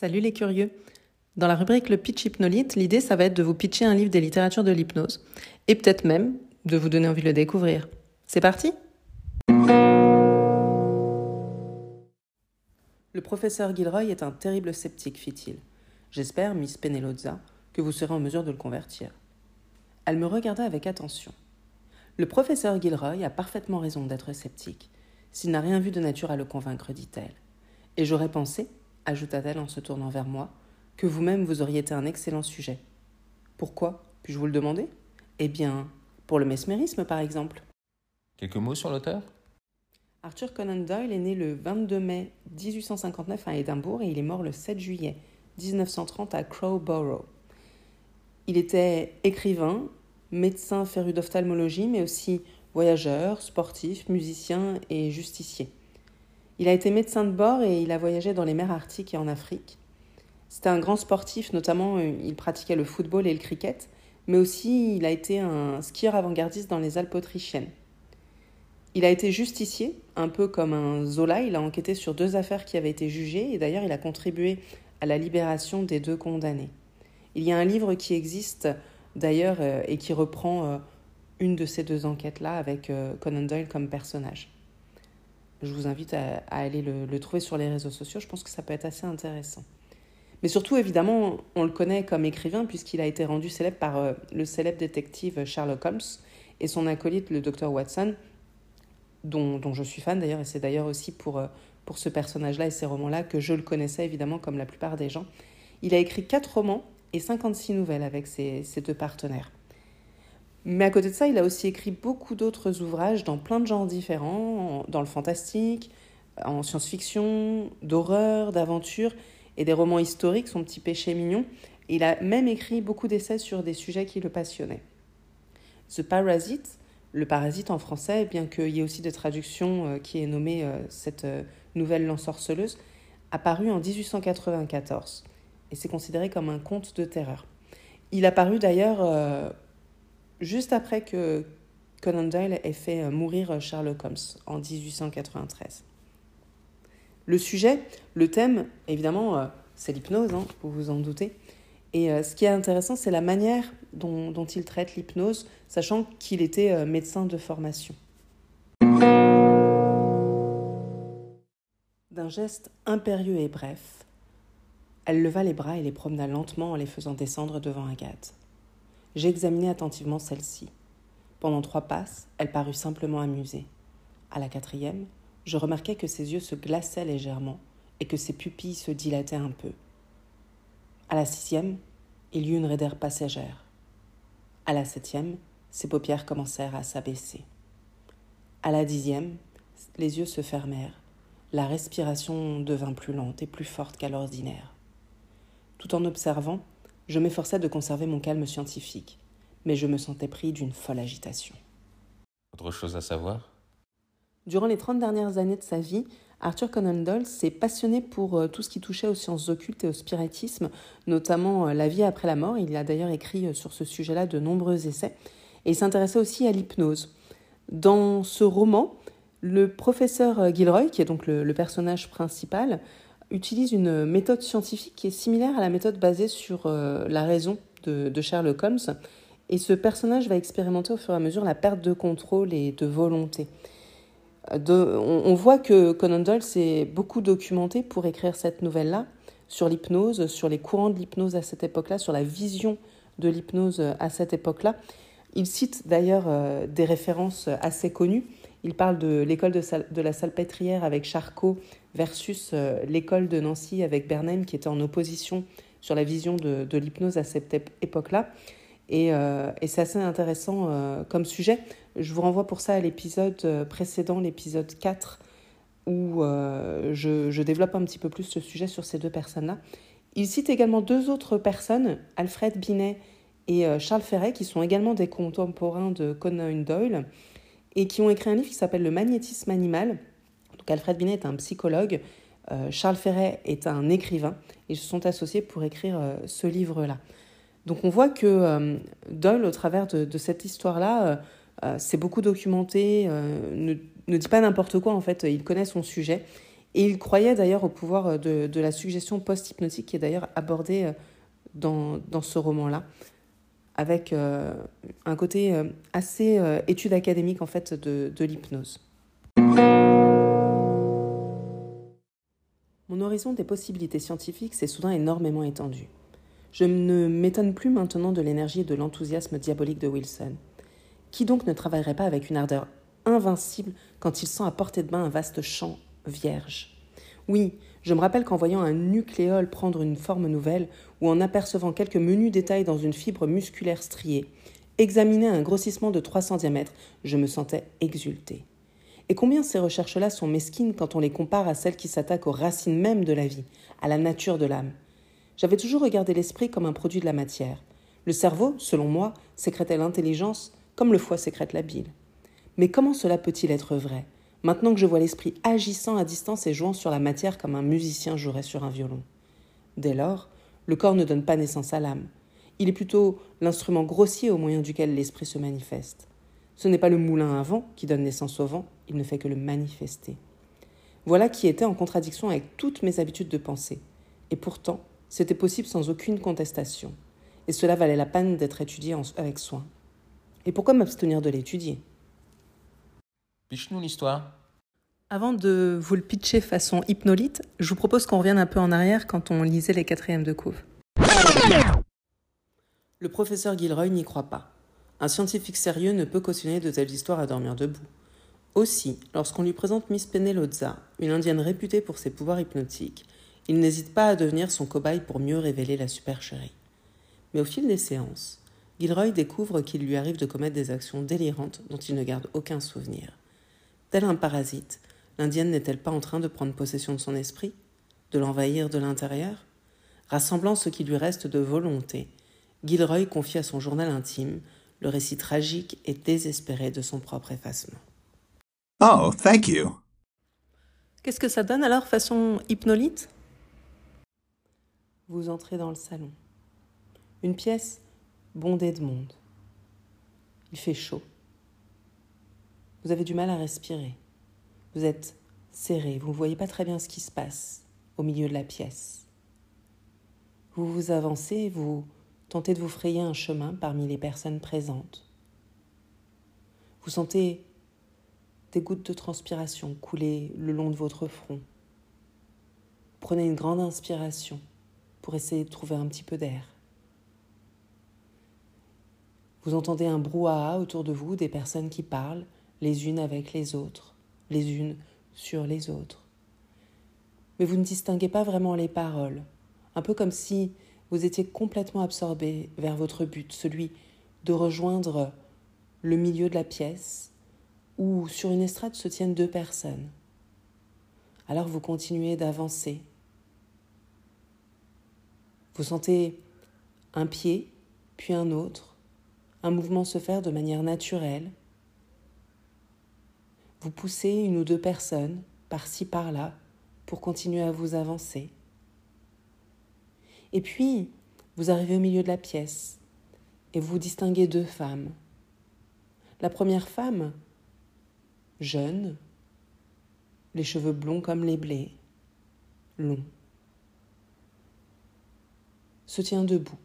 Salut les curieux. Dans la rubrique Le pitch hypnolite, l'idée ça va être de vous pitcher un livre des littératures de l'hypnose et peut-être même de vous donner envie de le découvrir. C'est parti? Le professeur Gilroy est un terrible sceptique, fit-il. J'espère, Miss Penelozza, que vous serez en mesure de le convertir. Elle me regarda avec attention. Le professeur Gilroy a parfaitement raison d'être sceptique, s'il n'a rien vu de nature à le convaincre, dit-elle. Et j'aurais pensé, ajouta-t-elle en se tournant vers moi, que vous-même vous auriez été un excellent sujet. Pourquoi Puis-je vous le demander? Eh bien, pour le mesmérisme, par exemple. Quelques mots sur l'auteur? Arthur Conan Doyle est né le 22 mai 1859 à Édimbourg et il est mort le 7 juillet 1930 à Crowborough. Il était écrivain, médecin féru d'ophtalmologie, mais aussi voyageur, sportif, musicien et justicier. Il a été médecin de bord et il a voyagé dans les mers arctiques et en Afrique. C'était un grand sportif, notamment euh, il pratiquait le football et le cricket, mais aussi il a été un skieur avant-gardiste dans les Alpes autrichiennes. Il a été justicier, un peu comme un Zola, il a enquêté sur deux affaires qui avaient été jugées et d'ailleurs il a contribué à la libération des deux condamnés. Il y a un livre qui existe d'ailleurs euh, et qui reprend euh, une de ces deux enquêtes-là avec Conan Doyle comme personnage. Je vous invite à, aller le, trouver sur les réseaux sociaux. Je pense que ça peut être assez intéressant. Mais surtout, évidemment, on le connaît comme écrivain puisqu'il a été rendu célèbre par euh, le célèbre détective Sherlock Holmes et son acolyte, le docteur Watson, dont, je suis fan d'ailleurs, et c'est d'ailleurs aussi pour, euh, pour ce personnage-là et ces romans-là que je le connaissais évidemment comme la plupart des gens. Il a écrit quatre romans et 56 nouvelles avec ses deux partenaires. Mais à côté de ça, il a aussi écrit beaucoup d'autres ouvrages dans plein de genres différents, dans le fantastique, en science-fiction, d'horreur, d'aventure et des romans historiques, son petit péché mignon. Il a même écrit beaucoup d'essais sur des sujets qui le passionnaient. The Parasite, le parasite en français, bien qu'il y ait aussi des traductions euh, qui aient nommé euh, cette euh, nouvelle l'ensorceleuse, a paru en 1894 et c'est considéré comme un conte de terreur. Il a paru d'ailleurs juste après que Conan Doyle ait fait euh, mourir Sherlock Holmes en 1893. Le sujet, le thème, évidemment, euh, c'est l'hypnose, hein, vous vous en doutez. Et euh, ce qui est intéressant, c'est la manière dont il traite l'hypnose, sachant qu'il était médecin de formation. D'un geste impérieux et bref, elle leva les bras et les promena lentement en les faisant descendre devant Agathe. J'examinai attentivement celle-ci. Pendant trois passes, elle parut simplement amusée. À la quatrième, je remarquai que ses yeux se glaçaient légèrement et que ses pupilles se dilataient un peu. À la sixième, il y eut une raideur passagère. À la septième, ses paupières commencèrent à s'abaisser. À la dixième, les yeux se fermèrent. La respiration devint plus lente et plus forte qu'à l'ordinaire. Tout en observant, je m'efforçais de conserver mon calme scientifique, mais je me sentais pris d'une folle agitation. Autre chose à savoir? Durant les 30 dernières années de sa vie, Arthur Conan Doyle s'est passionné pour euh, tout ce qui touchait aux sciences occultes et au spiritisme, notamment euh, la vie après la mort. Il a d'ailleurs écrit euh, sur ce sujet-là de nombreux essais. Et il s'intéressait aussi à l'hypnose. Dans ce roman, le professeur Gilroy, qui est donc le personnage principal, utilise une méthode scientifique qui est similaire à la méthode basée sur euh, la raison de, Sherlock Holmes. Et ce personnage va expérimenter au fur et à mesure la perte de contrôle et de volonté. on, voit que Conan Doyle s'est beaucoup documenté pour écrire cette nouvelle-là sur l'hypnose, sur les courants de l'hypnose à cette époque-là, sur la vision de l'hypnose à cette époque-là. Il cite d'ailleurs euh, des références assez connues. Il parle de l'école de, de, la salpêtrière avec Charcot versus euh, l'école de Nancy avec Bernheim qui était en opposition sur la vision de, l'hypnose à cette époque-là. Et, euh, et c'est assez intéressant euh, comme sujet. Je vous renvoie pour ça à l'épisode précédent, l'épisode 4, où je, je, développe un petit peu plus ce sujet sur ces deux personnes-là. Il cite également deux autres personnes, Alfred Binet et Charles Ferret, qui sont également des contemporains de Conan Doyle, et qui ont écrit un livre qui s'appelle Le magnétisme animal, Alfred Binet est un psychologue, euh, Charles Ferret est un écrivain, ils se sont associés pour écrire euh, ce livre-là. Donc on voit que euh, Doyle, au travers de, cette histoire-là, s'est beaucoup documenté, ne, dit pas n'importe quoi en fait, il connaît son sujet Et il croyait d'ailleurs au pouvoir de, de la suggestion post-hypnotique qui est d'ailleurs abordée dans, dans ce roman-là, avec un côté assez étude académique en fait de, de l'hypnose. Mon horizon des possibilités scientifiques s'est soudain énormément étendu. Je ne m'étonne plus maintenant de l'énergie et de l'enthousiasme diabolique de Wilson. Qui donc ne travaillerait pas avec une ardeur invincible quand il sent à portée de main un vaste champ vierge? Oui, je me rappelle qu'en voyant un nucléole prendre une forme nouvelle, ou en apercevant quelques menus détails dans une fibre musculaire striée, examiner un grossissement de 300 diamètres, je me sentais exulté. Et combien ces recherches-là sont mesquines quand on les compare à celles qui s'attaquent aux racines mêmes de la vie, à la nature de l'âme? J'avais toujours regardé l'esprit comme un produit de la matière. Le cerveau, selon moi, sécrétait l'intelligence comme le foie sécrète la bile. Mais comment cela peut-il être vrai, maintenant que je vois l'esprit agissant à distance et jouant sur la matière comme un musicien jouerait sur un violon Dès lors, le corps ne donne pas naissance à l'âme. Il est plutôt l'instrument grossier au moyen duquel l'esprit se manifeste. Ce n'est pas le moulin à vent qui donne naissance au vent, il ne fait que le manifester. Voilà qui était en contradiction avec toutes mes habitudes de pensée. Et pourtant, c'était possible sans aucune contestation. Et cela valait la peine d'être étudié avec soin. Et pourquoi m'abstenir de l'étudier? Piche-nous l'histoire. Avant de vous le pitcher façon hypnolite, je vous propose qu'on revienne un peu en arrière quand on lisait les quatrièmes de couve. Le professeur Gilroy n'y croit pas. Un scientifique sérieux ne peut cautionner de telles histoires à dormir debout. Aussi, lorsqu'on lui présente Miss Penelozza, une indienne réputée pour ses pouvoirs hypnotiques, il n'hésite pas à devenir son cobaye pour mieux révéler la supercherie. Mais au fil des séances, Gilroy découvre qu'il lui arrive de commettre des actions délirantes dont il ne garde aucun souvenir. Tel un parasite, l'indienne n'est-elle pas en train de prendre possession de son esprit, de l'envahir de l'intérieur? Rassemblant ce qui lui reste de volonté, Gilroy confie à son journal intime le récit tragique et désespéré de son propre effacement. Oh, thank you. Qu'est-ce que ça donne alors façon hypnolite? Vous entrez dans le salon. Une pièce bondée de monde. Il fait chaud. Vous avez du mal à respirer. Vous êtes serré, vous ne voyez pas très bien ce qui se passe au milieu de la pièce. Vous vous avancez, vous Tentez de vous frayer un chemin parmi les personnes présentes. Vous sentez des gouttes de transpiration couler le long de votre front. Prenez une grande inspiration pour essayer de trouver un petit peu d'air. Vous entendez un brouhaha autour de vous, des personnes qui parlent les unes avec les autres, les unes sur les autres. Mais vous ne distinguez pas vraiment les paroles, un peu comme si vous étiez complètement absorbé vers votre but, celui de rejoindre le milieu de la pièce où sur une estrade se tiennent deux personnes. Alors vous continuez d'avancer. Vous sentez un pied, puis un autre, un mouvement se faire de manière naturelle. Vous poussez une ou deux personnes par-ci par-là pour continuer à vous avancer. Et puis, vous arrivez au milieu de la pièce et vous distinguez deux femmes. La première femme, jeune, les cheveux blonds comme les blés, longs, se tient debout.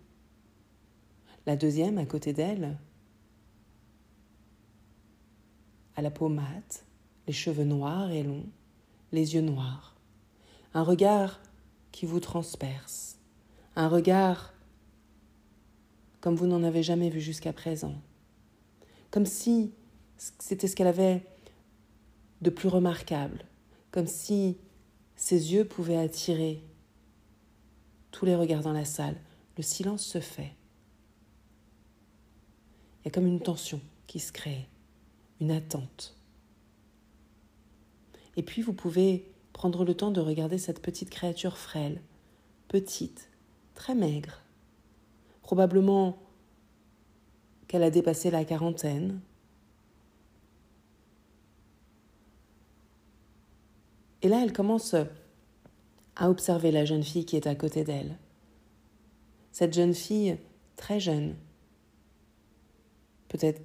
La deuxième, à côté d'elle, a la peau mate, les cheveux noirs et longs, les yeux noirs, un regard qui vous transperce un regard comme vous n'en avez jamais vu jusqu'à présent, comme si c'était ce qu'elle avait de plus remarquable, comme si ses yeux pouvaient attirer tous les regards dans la salle. Le silence se fait. Il y a comme une tension qui se crée, une attente. Et puis vous pouvez prendre le temps de regarder cette petite créature frêle, petite, très maigre. Probablement qu'elle a dépassé la quarantaine. Et là, elle commence à observer la jeune fille qui est à côté d'elle. Cette jeune fille très jeune, peut-être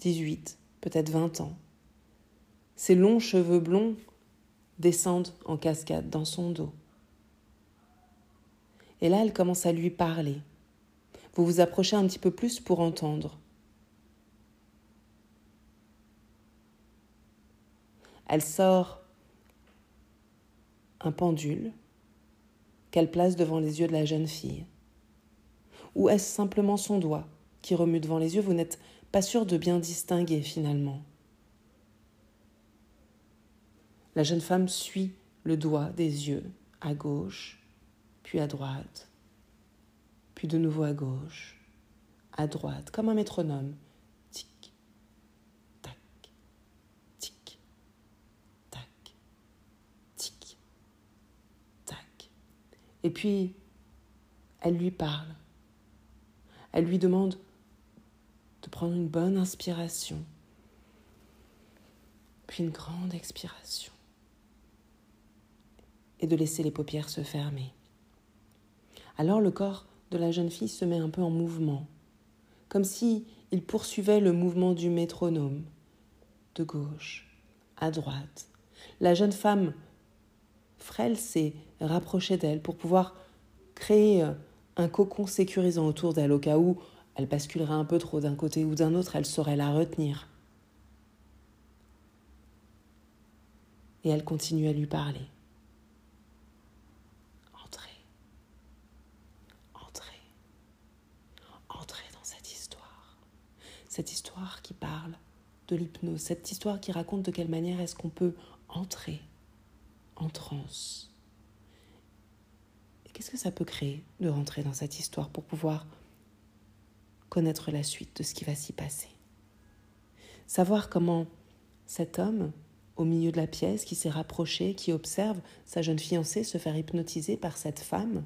18, peut-être 20 ans. Ses longs cheveux blonds descendent en cascade dans son dos. Et là, elle commence à lui parler. Vous vous approchez un petit peu plus pour entendre. Elle sort un pendule qu'elle place devant les yeux de la jeune fille. Ou est-ce simplement son doigt qui remue devant les yeux? Vous n'êtes pas sûr de bien distinguer finalement. La jeune femme suit le doigt des yeux à gauche, puis à droite, puis de nouveau à gauche, à droite, comme un métronome. Tic, tac, tic, tac, tic, tac. Et puis, elle lui parle. Elle lui demande de prendre une bonne inspiration, puis une grande expiration, et de laisser les paupières se fermer. Alors le corps de la jeune fille se met un peu en mouvement, comme si il poursuivait le mouvement du métronome, de gauche à droite. La jeune femme frêle s'est rapprochée d'elle pour pouvoir créer un cocon sécurisant autour d'elle au cas où elle basculerait un peu trop d'un côté ou d'un autre, elle saurait la retenir. Et elle continue à lui parler. Entrez. Entrez. Entrez dans cette histoire. Cette histoire qui parle de l'hypnose, cette histoire qui raconte de quelle manière est-ce qu'on peut entrer en transe. Qu'est-ce que ça peut créer de rentrer dans cette histoire pour pouvoir connaître la suite de ce qui va s'y passer? Savoir comment cet homme, au milieu de la pièce, qui s'est rapproché, qui observe sa jeune fiancée se faire hypnotiser par cette femme,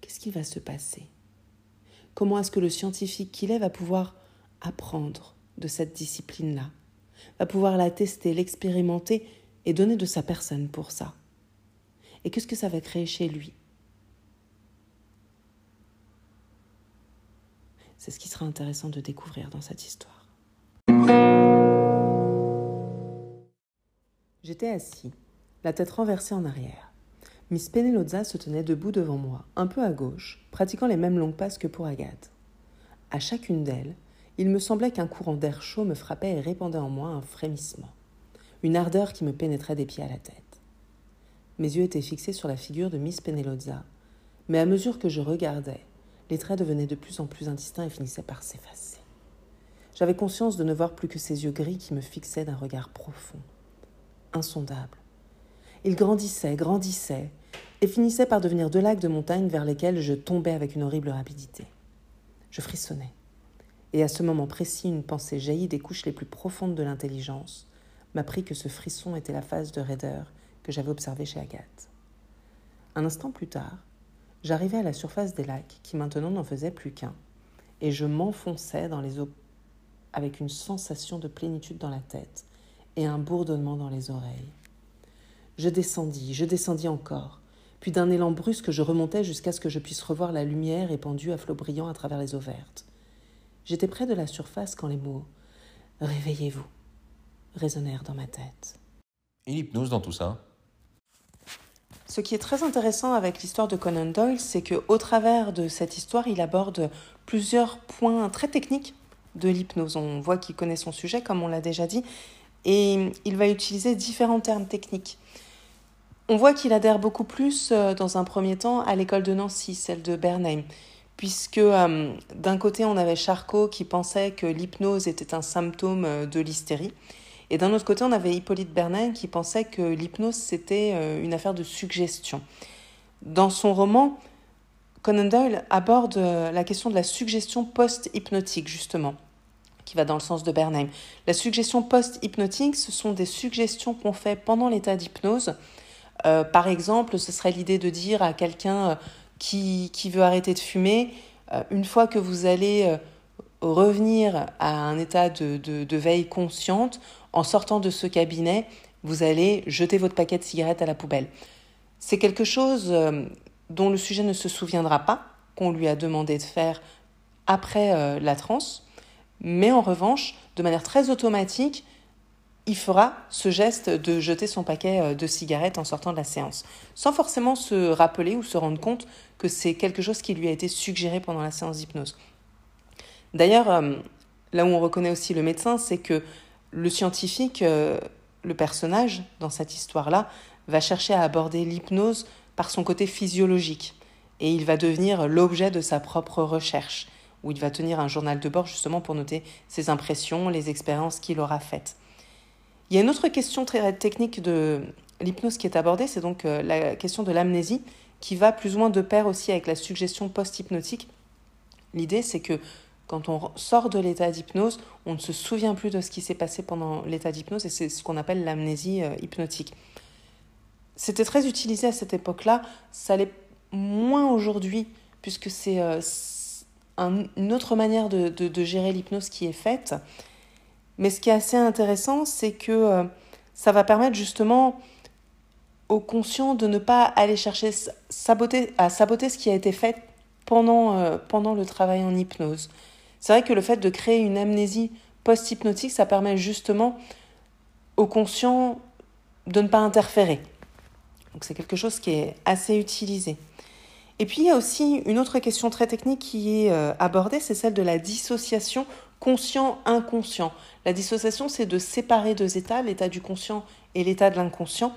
qu'est-ce qui va se passer? Comment est-ce que le scientifique qu'il est va pouvoir apprendre de cette discipline-là, va pouvoir la tester, l'expérimenter et donner de sa personne pour ça Et qu'est-ce que ça va créer chez lui? C'est ce qui sera intéressant de découvrir dans cette histoire. J'étais assis, la tête renversée en arrière. Miss Penelozza se tenait debout devant moi, un peu à gauche, pratiquant les mêmes longues passes que pour Agathe. À chacune d'elles, il me semblait qu'un courant d'air chaud me frappait et répandait en moi un frémissement, une ardeur qui me pénétrait des pieds à la tête. Mes yeux étaient fixés sur la figure de Miss Penelozza, mais à mesure que je regardais, les traits devenaient de plus en plus indistincts et finissaient par s'effacer. J'avais conscience de ne voir plus que ses yeux gris qui me fixaient d'un regard profond, insondable. Ils grandissaient, grandissaient, et finissaient par devenir deux lacs de montagne vers lesquels je tombais avec une horrible rapidité. Je frissonnais. Et à ce moment précis, une pensée jaillie des couches les plus profondes de l'intelligence m'apprit que ce frisson était la phase de raideur que j'avais observée chez Agathe. Un instant plus tard, J'arrivais à la surface des lacs, qui maintenant n'en faisaient plus qu'un, et je m'enfonçais dans les eaux avec une sensation de plénitude dans la tête et un bourdonnement dans les oreilles. Je descendis, je descendis encore, puis d'un élan brusque je remontais jusqu'à ce que je puisse revoir la lumière épandue à flots brillants à travers les eaux vertes. J'étais près de la surface quand les mots Réveillez-vous résonnèrent dans ma tête. Et l'hypnose dans tout ça ce qui est très intéressant avec l'histoire de Conan Doyle, c'est qu'au travers de cette histoire, il aborde plusieurs points très techniques de l'hypnose. On voit qu'il connaît son sujet, comme on l'a déjà dit, et il va utiliser différents termes techniques. On voit qu'il adhère beaucoup plus, euh, dans un premier temps, à l'école de Nancy, celle de Bernheim, puisque euh, d'un côté, on avait Charcot qui pensait que l'hypnose était un symptôme euh, de l'hystérie, et d'un autre côté, on avait Hippolyte Bernheim qui pensait que l'hypnose, c'était une affaire de suggestion. Dans son roman, Conan Doyle aborde la question de la suggestion post-hypnotique, justement, qui va dans le sens de Bernheim. La suggestion post-hypnotique, ce sont des suggestions qu'on fait pendant l'état d'hypnose. Euh, par exemple, ce serait l'idée de dire à quelqu'un qui, qui, veut arrêter de fumer, une fois que vous allez revenir à un état de, de, veille consciente, en sortant de ce cabinet, vous allez jeter votre paquet de cigarettes à la poubelle. C'est quelque chose euh, dont le sujet ne se souviendra pas, qu'on lui a demandé de faire après euh, la transe, mais en revanche, de manière très automatique, il fera ce geste de jeter son paquet euh, de cigarettes en sortant de la séance, sans forcément se rappeler ou se rendre compte que c'est quelque chose qui lui a été suggéré pendant la séance d'hypnose. D'ailleurs, euh, là où on reconnaît aussi le médecin, c'est que le scientifique, euh, le personnage dans cette histoire-là, va chercher à aborder l'hypnose par son côté physiologique. Et il va devenir l'objet de sa propre recherche, où il va tenir un journal de bord justement pour noter ses impressions, les expériences qu'il aura faites. Il y a une autre question très technique de l'hypnose qui est abordée, c'est donc euh, la question de l'amnésie, qui va plus ou moins de pair aussi avec la suggestion post-hypnotique. L'idée, c'est que quand on sort de l'état d'hypnose, on ne se souvient plus de ce qui s'est passé pendant l'état d'hypnose, et c'est ce qu'on appelle l'amnésie euh, hypnotique. C'était très utilisé à cette époque-là, ça l'est moins aujourd'hui, puisque c'est euh, une autre manière de, de gérer l'hypnose qui est faite. Mais ce qui est assez intéressant, c'est que euh, ça va permettre justement au conscient de ne pas aller chercher saboter, à saboter ce qui a été fait pendant, euh, pendant le travail en hypnose. C'est vrai que le fait de créer une amnésie post-hypnotique, ça permet justement au conscient de ne pas interférer. Donc c'est quelque chose qui est assez utilisé. Et puis il y a aussi une autre question très technique qui est euh, abordée, c'est celle de la dissociation conscient-inconscient. La dissociation, c'est de séparer deux états, l'état du conscient et l'état de l'inconscient.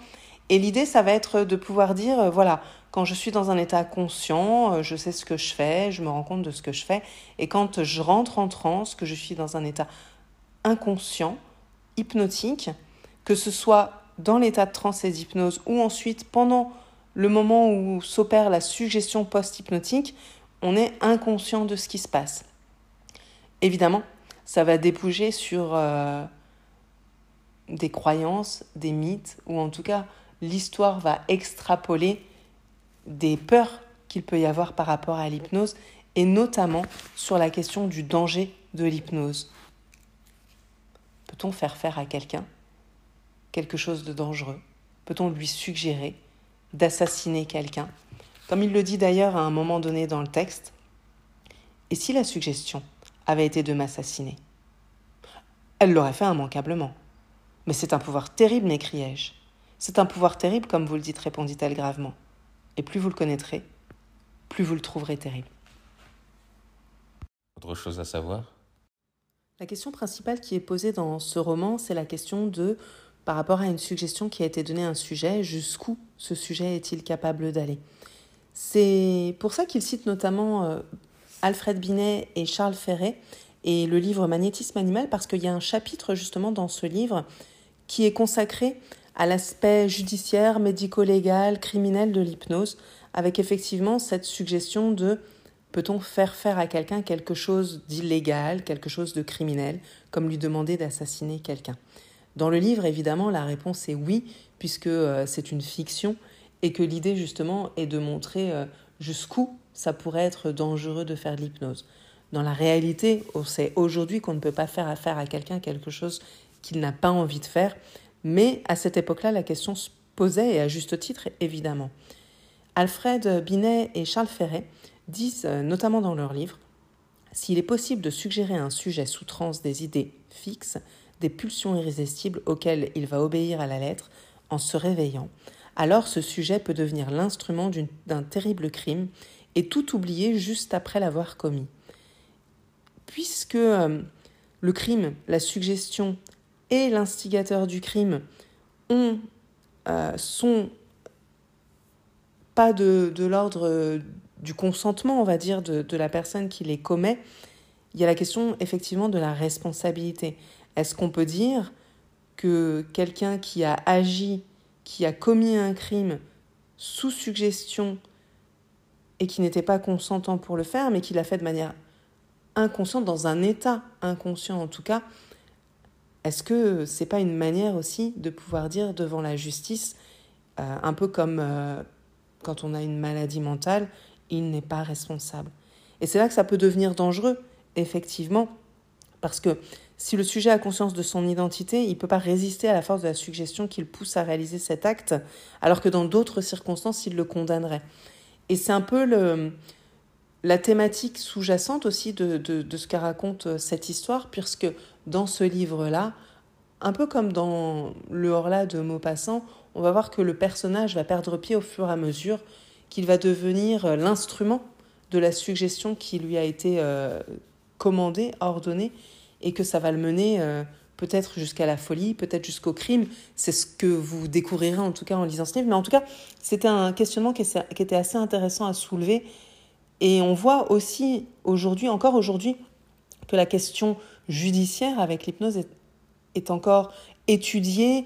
Et l'idée, ça va être de pouvoir dire, euh, voilà, quand je suis dans un état conscient, euh, je sais ce que je fais, je me rends compte de ce que je fais. Et quand je rentre en transe, que je suis dans un état inconscient, hypnotique, que ce soit dans l'état de transe et d'hypnose ou ensuite pendant le moment où s'opère la suggestion post-hypnotique, on est inconscient de ce qui se passe. Évidemment, ça va déboucher sur euh, des croyances, des mythes, ou en tout cas, l'histoire va extrapoler des peurs qu'il peut y avoir par rapport à l'hypnose, et notamment sur la question du danger de l'hypnose. Peut-on faire faire à quelqu'un quelque chose de dangereux? Peut-on lui suggérer d'assassiner quelqu'un? Comme il le dit d'ailleurs à un moment donné dans le texte, et si la suggestion avait été de m'assassiner elle l'aurait fait immanquablement. Mais c'est un pouvoir terrible, m'écriai-je. C'est un pouvoir terrible, comme vous le dites, répondit-elle gravement. Et plus vous le connaîtrez, plus vous le trouverez terrible. Autre chose à savoir? La question principale qui est posée dans ce roman, c'est la question de, par rapport à une suggestion qui a été donnée à un sujet, jusqu'où ce sujet est-il capable d'aller? C'est pour ça qu'il cite notamment euh, Alfred Binet et Charles Ferret, et le livre Magnétisme animal parce qu'il y a un chapitre justement dans ce livre qui est consacré à l'aspect judiciaire, médico-légal, criminel de l'hypnose, avec effectivement cette suggestion de peut-on faire faire à quelqu'un quelque chose d'illégal, quelque chose de criminel, comme lui demander d'assassiner quelqu'un. Dans le livre, évidemment, la réponse est oui, puisque euh, c'est une fiction et que l'idée justement est de montrer euh, jusqu'où ça pourrait être dangereux de faire de l'hypnose. Dans la réalité, on sait aujourd'hui qu'on ne peut pas faire affaire à quelqu'un quelque chose qu'il n'a pas envie de faire, mais à cette époque-là, la question se posait, et à juste titre, évidemment. Alfred Binet et Charles Ferret disent, euh, notamment dans leur livre, S'il est possible de suggérer à un sujet sous transe des idées fixes, des pulsions irrésistibles auxquelles il va obéir à la lettre en se réveillant, alors ce sujet peut devenir l'instrument d'un terrible crime et tout oublier juste après l'avoir commis puisque euh, le crime, la suggestion et l'instigateur du crime ont, euh, sont pas de, l'ordre euh, du consentement, on va dire, de, de, la personne qui les commet, il y a la question effectivement de la responsabilité. Est-ce qu'on peut dire que quelqu'un qui a agi, qui a commis un crime sous suggestion et qui n'était pas consentant pour le faire, mais qui l'a fait de manière inconscient, dans un état inconscient en tout cas, est-ce que c'est pas une manière aussi de pouvoir dire devant la justice, euh, un peu comme euh, quand on a une maladie mentale, il n'est pas responsable? Et c'est là que ça peut devenir dangereux, effectivement, parce que si le sujet a conscience de son identité, il ne peut pas résister à la force de la suggestion qui le pousse à réaliser cet acte, alors que dans d'autres circonstances, il le condamnerait. Et c'est un peu la thématique sous-jacente aussi de, de, ce qu'a raconte euh, cette histoire, puisque dans ce livre-là, un peu comme dans le Horla de Maupassant, on va voir que le personnage va perdre pied au fur et à mesure qu'il va devenir euh, l'instrument de la suggestion qui lui a été euh, commandée, ordonnée, et que ça va le mener peut-être jusqu'à la folie, peut-être jusqu'au crime. C'est ce que vous découvrirez en tout cas en lisant ce livre. Mais en tout cas, c'était un questionnement qui, était assez intéressant à soulever. Et on voit aussi aujourd'hui, encore aujourd'hui, que la question judiciaire avec l'hypnose est, encore étudiée,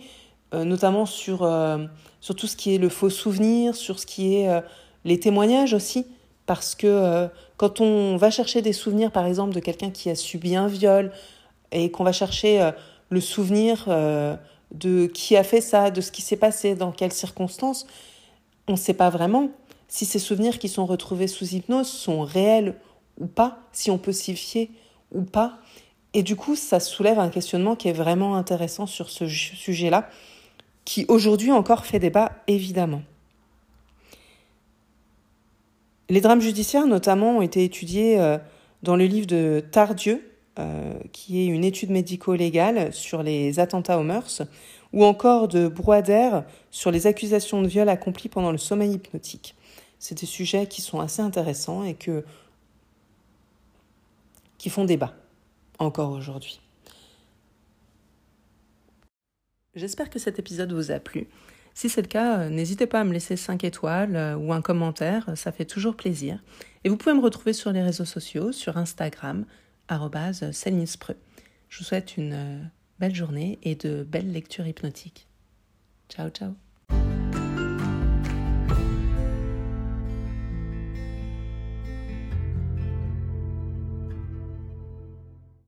euh, notamment sur, euh, sur tout ce qui est le faux souvenir, sur ce qui est euh, les témoignages aussi, parce que quand on va chercher des souvenirs, par exemple, de quelqu'un qui a subi un viol, et qu'on va chercher le souvenir de qui a fait ça, de ce qui s'est passé, dans quelles circonstances, on ne sait pas vraiment si ces souvenirs qui sont retrouvés sous hypnose sont réels ou pas, si on peut s'y fier ou pas. Et du coup, ça soulève un questionnement qui est vraiment intéressant sur ce sujet-là qui aujourd'hui encore fait débat, évidemment. Les drames judiciaires, notamment, ont été étudiés euh, dans le livre de Tardieu, euh, qui est une étude médico-légale sur les attentats aux mœurs, ou encore de Broider sur les accusations de viol accomplies pendant le sommeil hypnotique. C'est des sujets qui sont assez intéressants et que, qui font débat encore aujourd'hui. J'espère que cet épisode vous a plu. Si c'est le cas, euh, n'hésitez pas à me laisser 5 étoiles euh, ou un commentaire, ça fait toujours plaisir. Et vous pouvez me retrouver sur les réseaux sociaux, sur Instagram. Je vous souhaite une euh, belle journée et de belles lectures hypnotiques. Ciao ciao